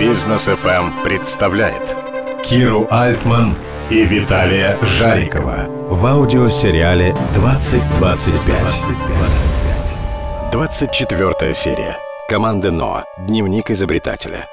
Бизнес FM представляет Киру Альтман и Виталия Жарикова в аудиосериале «2025». 24 серия. Команда НОА. Дневник изобретателя.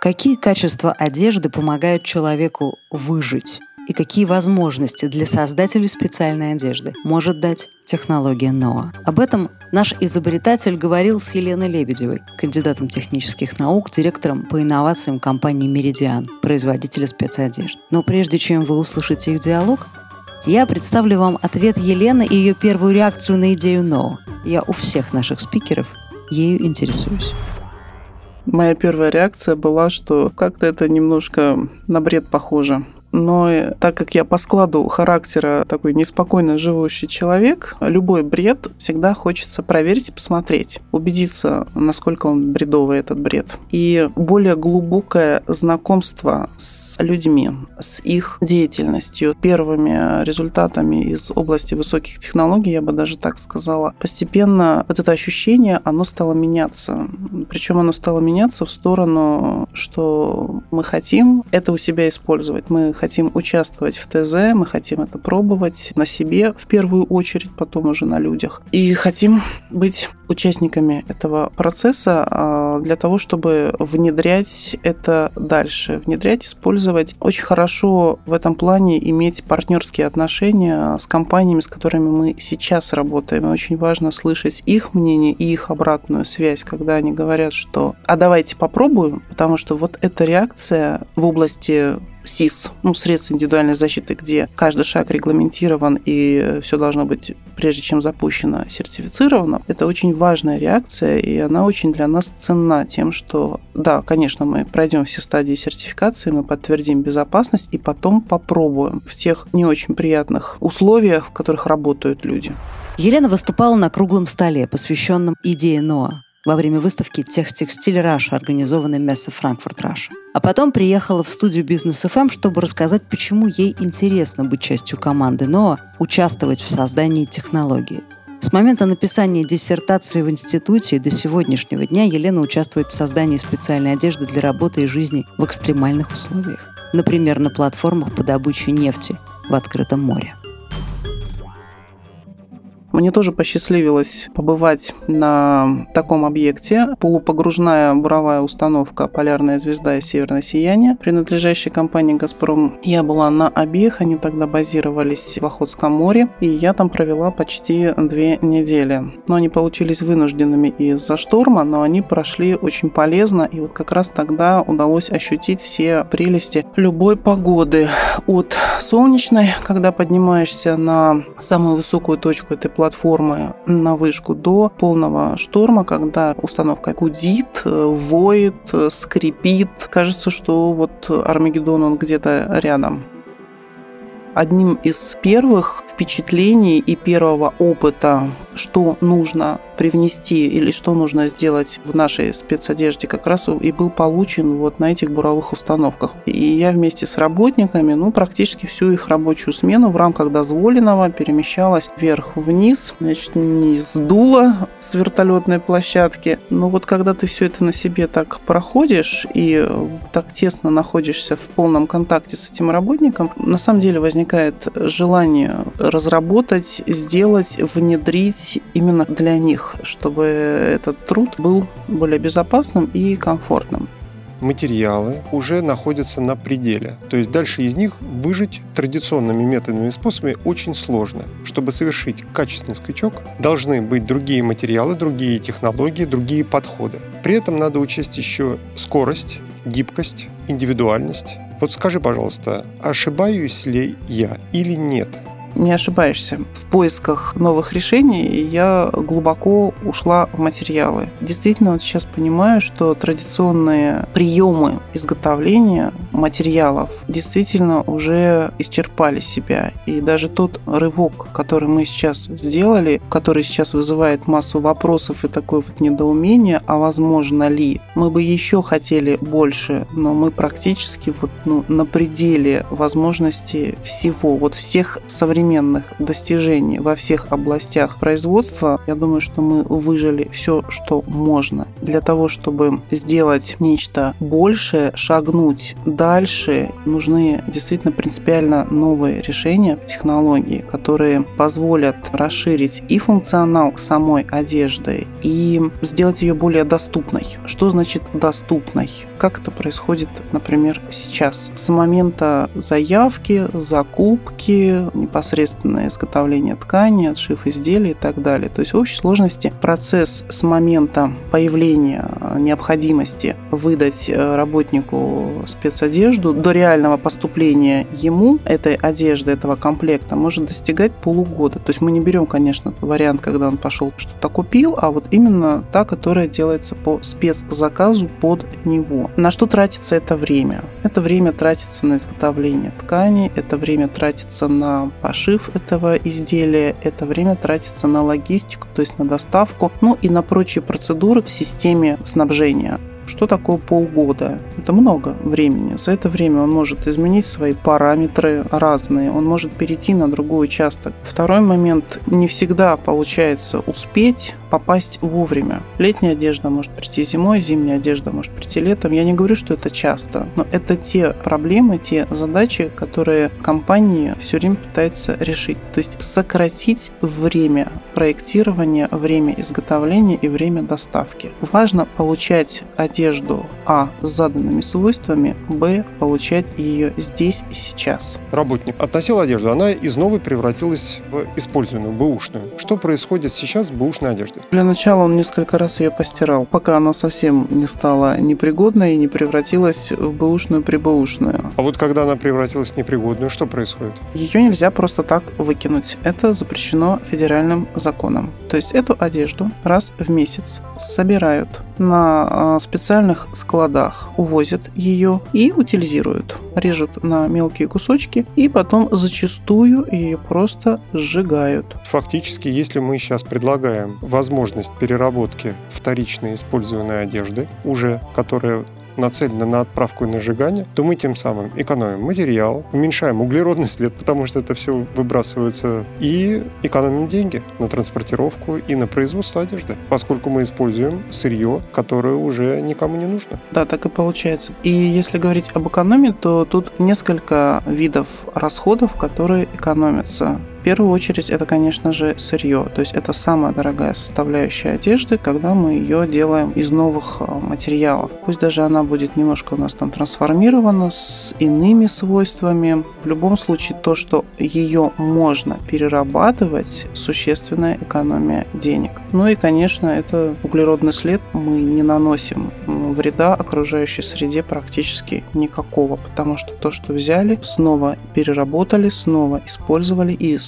Какие качества одежды помогают человеку выжить? И какие возможности для создателей специальной одежды может дать технология НОА? Об этом наш изобретатель говорил с Еленой Лебедевой, кандидатом технических наук, директором по инновациям компании «Меридиан», производителя спецодежды. Но прежде чем вы услышите их диалог, я представлю вам ответ Елены и ее первую реакцию на идею НОА. Я у всех наших спикеров ею интересуюсь. Моя первая реакция была, что как-то это немножко на бред похоже. Но так как я по складу характера такой неспокойно живущий человек, любой бред всегда хочется проверить и посмотреть, убедиться, насколько он бредовый этот бред. И более глубокое знакомство с людьми, с их деятельностью, первыми результатами из области высоких технологий, я бы даже так сказала, постепенно вот это ощущение, оно стало меняться. Причем оно стало меняться в сторону, что мы хотим это у себя использовать. Мы хотим участвовать в ТЗ, мы хотим это пробовать на себе в первую очередь, потом уже на людях. И хотим быть участниками этого процесса а, для того, чтобы внедрять это дальше, внедрять, использовать. Очень хорошо в этом плане иметь партнерские отношения с компаниями, с которыми мы сейчас работаем. И очень важно слышать их мнение и их обратную связь, когда они говорят, что «а давайте попробуем», потому что вот эта реакция в области СИС, ну, средств индивидуальной защиты, где каждый шаг регламентирован и все должно быть, прежде чем запущено, сертифицировано, это очень важная реакция, и она очень для нас ценна тем, что, да, конечно, мы пройдем все стадии сертификации, мы подтвердим безопасность и потом попробуем в тех не очень приятных условиях, в которых работают люди. Елена выступала на круглом столе, посвященном идее НОА во время выставки «Techtextil Russia», организованной Messe Frankfurt Russia. А потом приехала в студию Business FM, чтобы рассказать, почему ей интересно быть частью команды НОА, участвовать в создании технологии. С момента написания диссертации в институте и до сегодняшнего дня Елена участвует в создании специальной одежды для работы и жизни в экстремальных условиях. Например, на платформах по добыче нефти в открытом море. Мне тоже посчастливилось побывать на таком объекте. Полупогружная буровая установка «Полярная звезда» и «Северное сияние», принадлежащая компании «Газпром». Я была на обеих, они тогда базировались в Охотском море, и я там провела почти две недели. Но они получились вынужденными из-за шторма, но они прошли очень полезно, и вот как раз тогда удалось ощутить все прелести любой погоды. От солнечной, когда поднимаешься на самую высокую точку этой платформы на вышку до полного шторма, когда установка гудит, воет, скрипит. Кажется, что вот Армагеддон, он где-то рядом. Одним из первых впечатлений и первого опыта, что нужно привнести или что нужно сделать в нашей спецодежде, как раз и был получен вот на этих буровых установках. И я вместе с работниками, ну, практически всю их рабочую смену в рамках дозволенного перемещалась вверх-вниз, значит, не сдуло с вертолетной площадки. Но вот когда ты все это на себе так проходишь и так тесно находишься в полном контакте с этим работником, на самом деле возникает желание разработать, сделать, внедрить именно для них них, чтобы этот труд был более безопасным и комфортным материалы уже находятся на пределе. То есть дальше из них выжить традиционными методами и способами очень сложно. Чтобы совершить качественный скачок, должны быть другие материалы, другие технологии, другие подходы. При этом надо учесть еще скорость, гибкость, индивидуальность. Вот скажи, пожалуйста, ошибаюсь ли я или нет? Не ошибаешься. В поисках новых решений я глубоко ушла в материалы. Действительно, вот сейчас понимаю, что традиционные приемы изготовления материалов действительно уже исчерпали себя. И даже тот рывок, который мы сейчас сделали, который сейчас вызывает массу вопросов и такое вот недоумение, а возможно ли, мы бы еще хотели больше, но мы практически вот ну, на пределе возможности всего, вот всех современных достижений во всех областях производства. Я думаю, что мы выжили все, что можно для того, чтобы сделать нечто большее, шагнуть дальше, нужны действительно принципиально новые решения, технологии, которые позволят расширить и функционал самой одежды, и сделать ее более доступной. Что значит доступной? Как это происходит, например, сейчас? С момента заявки, закупки, непосредственное изготовление ткани, отшив изделий и так далее. То есть в общей сложности процесс с момента появления необходимости выдать э, работнику спецодежду до реального поступления ему этой одежды, этого комплекта может достигать полугода. То есть мы не берем, конечно, вариант, когда он пошел что-то купил, а вот именно та, которая делается по спецзаказу под него. На что тратится это время? Это время тратится на изготовление ткани, это время тратится на пошив этого изделия, это время тратится на логистику, то есть на доставку, ну и на прочие процедуры в системе снабжения. Что такое полгода? Это много времени. За это время он может изменить свои параметры разные, он может перейти на другой участок. Второй момент, не всегда получается успеть попасть вовремя. Летняя одежда может прийти зимой, зимняя одежда может прийти летом. Я не говорю, что это часто, но это те проблемы, те задачи, которые компания все время пытается решить. То есть сократить время проектирования, время изготовления и время доставки. Важно получать одежду А с заданными свойствами, Б получать ее здесь и сейчас. Работник относил одежду, она из новой превратилась в использованную, бэушную. Что происходит сейчас с бэушной одеждой? Для начала он несколько раз ее постирал, пока она совсем не стала непригодной и не превратилась в бэушную прибэушную. А вот когда она превратилась в непригодную, что происходит? Ее нельзя просто так выкинуть. Это запрещено федеральным законом. То есть эту одежду раз в месяц собирают на а, специальных складах, увозят ее и утилизируют. Режут на мелкие кусочки и потом зачастую ее просто сжигают. Фактически, если мы сейчас предлагаем возможность переработки вторичной использованной одежды, уже которая нацелена на отправку и на сжигание, то мы тем самым экономим материал, уменьшаем углеродный след, потому что это все выбрасывается, и экономим деньги на транспортировку и на производство одежды, поскольку мы используем сырье, которое уже никому не нужно. Да, так и получается. И если говорить об экономии, то тут несколько видов расходов, которые экономятся. В первую очередь это, конечно же, сырье. То есть это самая дорогая составляющая одежды, когда мы ее делаем из новых э, материалов. Пусть даже она будет немножко у нас там трансформирована с иными свойствами. В любом случае то, что ее можно перерабатывать, существенная экономия денег. Ну и, конечно, это углеродный след мы не наносим вреда окружающей среде практически никакого, потому что то, что взяли, снова переработали, снова использовали и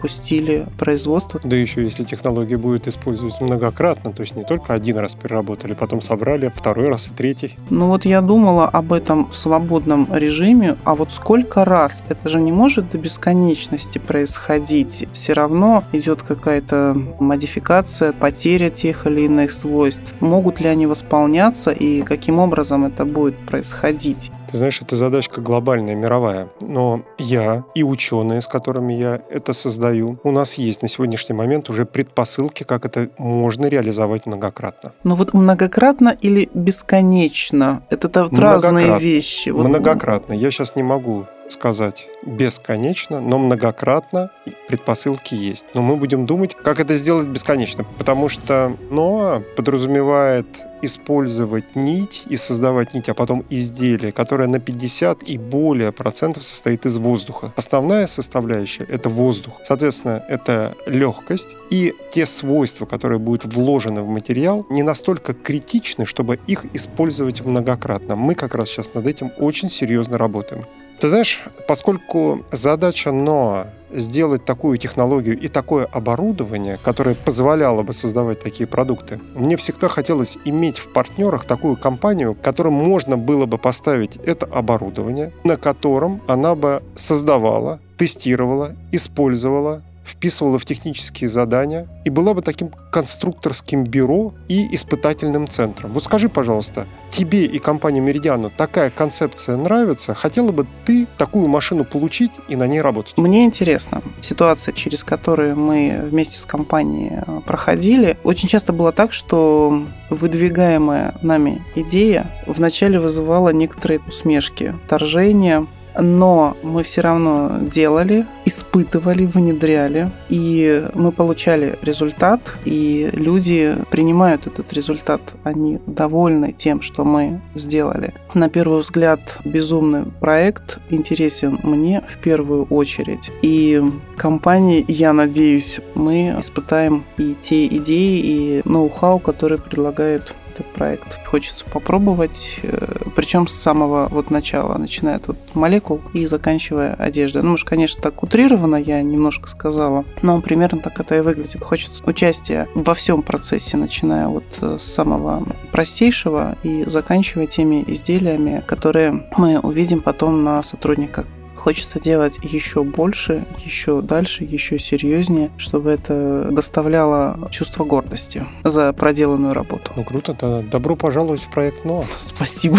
пустили в производство. Да еще если технология будет использоваться многократно, то есть не только один раз переработали, потом собрали, второй раз и третий. Ну вот я думала об этом в свободном режиме, а вот сколько раз? Это же не может до бесконечности происходить. Все равно идет какая-то модификация, потеря тех или иных свойств. Могут ли они восполняться и каким образом это будет происходить? Ты знаешь, это задачка глобальная, мировая. Но я и ученые, с которыми я это создаю, у нас есть на сегодняшний момент уже предпосылки, как это можно реализовать многократно. Но вот многократно или бесконечно? Это разные вещи. Вот... Многократно. Я сейчас не могу сказать бесконечно, но многократно предпосылки есть. Но мы будем думать, как это сделать бесконечно, потому что НОА подразумевает использовать нить и создавать нить, а потом изделие, которое на 50 и более процентов состоит из воздуха. Основная составляющая — это воздух. Соответственно, это легкость и те свойства, которые будут вложены в материал, не настолько критичны, чтобы их использовать многократно. Мы как раз сейчас над этим очень серьезно работаем. Ты знаешь, поскольку задача НОА сделать такую технологию и такое оборудование, которое позволяло бы создавать такие продукты, мне всегда хотелось иметь в партнерах такую компанию, которым можно было бы поставить это оборудование, на котором она бы создавала, тестировала, использовала вписывала в технические задания и была бы таким конструкторским бюро и испытательным центром. Вот скажи, пожалуйста, тебе и компании Меридиану такая концепция нравится? Хотела бы ты такую машину получить и на ней работать? Мне интересно. Ситуация, через которую мы вместе с компанией э, проходили, очень часто было так, что выдвигаемая нами идея вначале вызывала некоторые усмешки, торжения, но мы все равно делали, испытывали, внедряли, и мы получали результат, и люди принимают этот результат, они довольны тем, что мы сделали. На первый взгляд, безумный проект интересен мне в первую очередь. И компании, я надеюсь, мы испытаем и те идеи, и ноу-хау, которые предлагает этот проект. Хочется попробовать, э, причем с самого вот начала, начиная от вот молекул и заканчивая одеждой. Ну, может, конечно, так утрированно я немножко сказала, но примерно так это и выглядит. Хочется участия во всем процессе, начиная вот э, с самого простейшего и заканчивая теми изделиями, которые мы увидим потом на сотрудниках Хочется делать еще больше, еще дальше, еще серьезнее, чтобы это доставляло чувство гордости за проделанную работу. Ну круто, да. Добро пожаловать в проект НОА. Спасибо.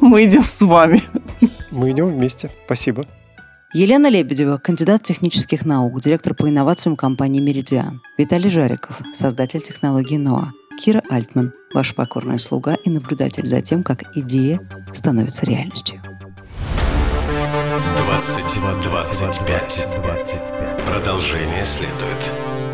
Мы идем с вами. Мы идем вместе. Спасибо. Елена Лебедева, кандидат технических наук, директор по инновациям компании «Меридиан». Виталий Жариков, создатель технологии НОА. Кира Альтман, ваш покорная слуга и наблюдатель за тем, как идея становится реальностью. 2025. Продолжение следует.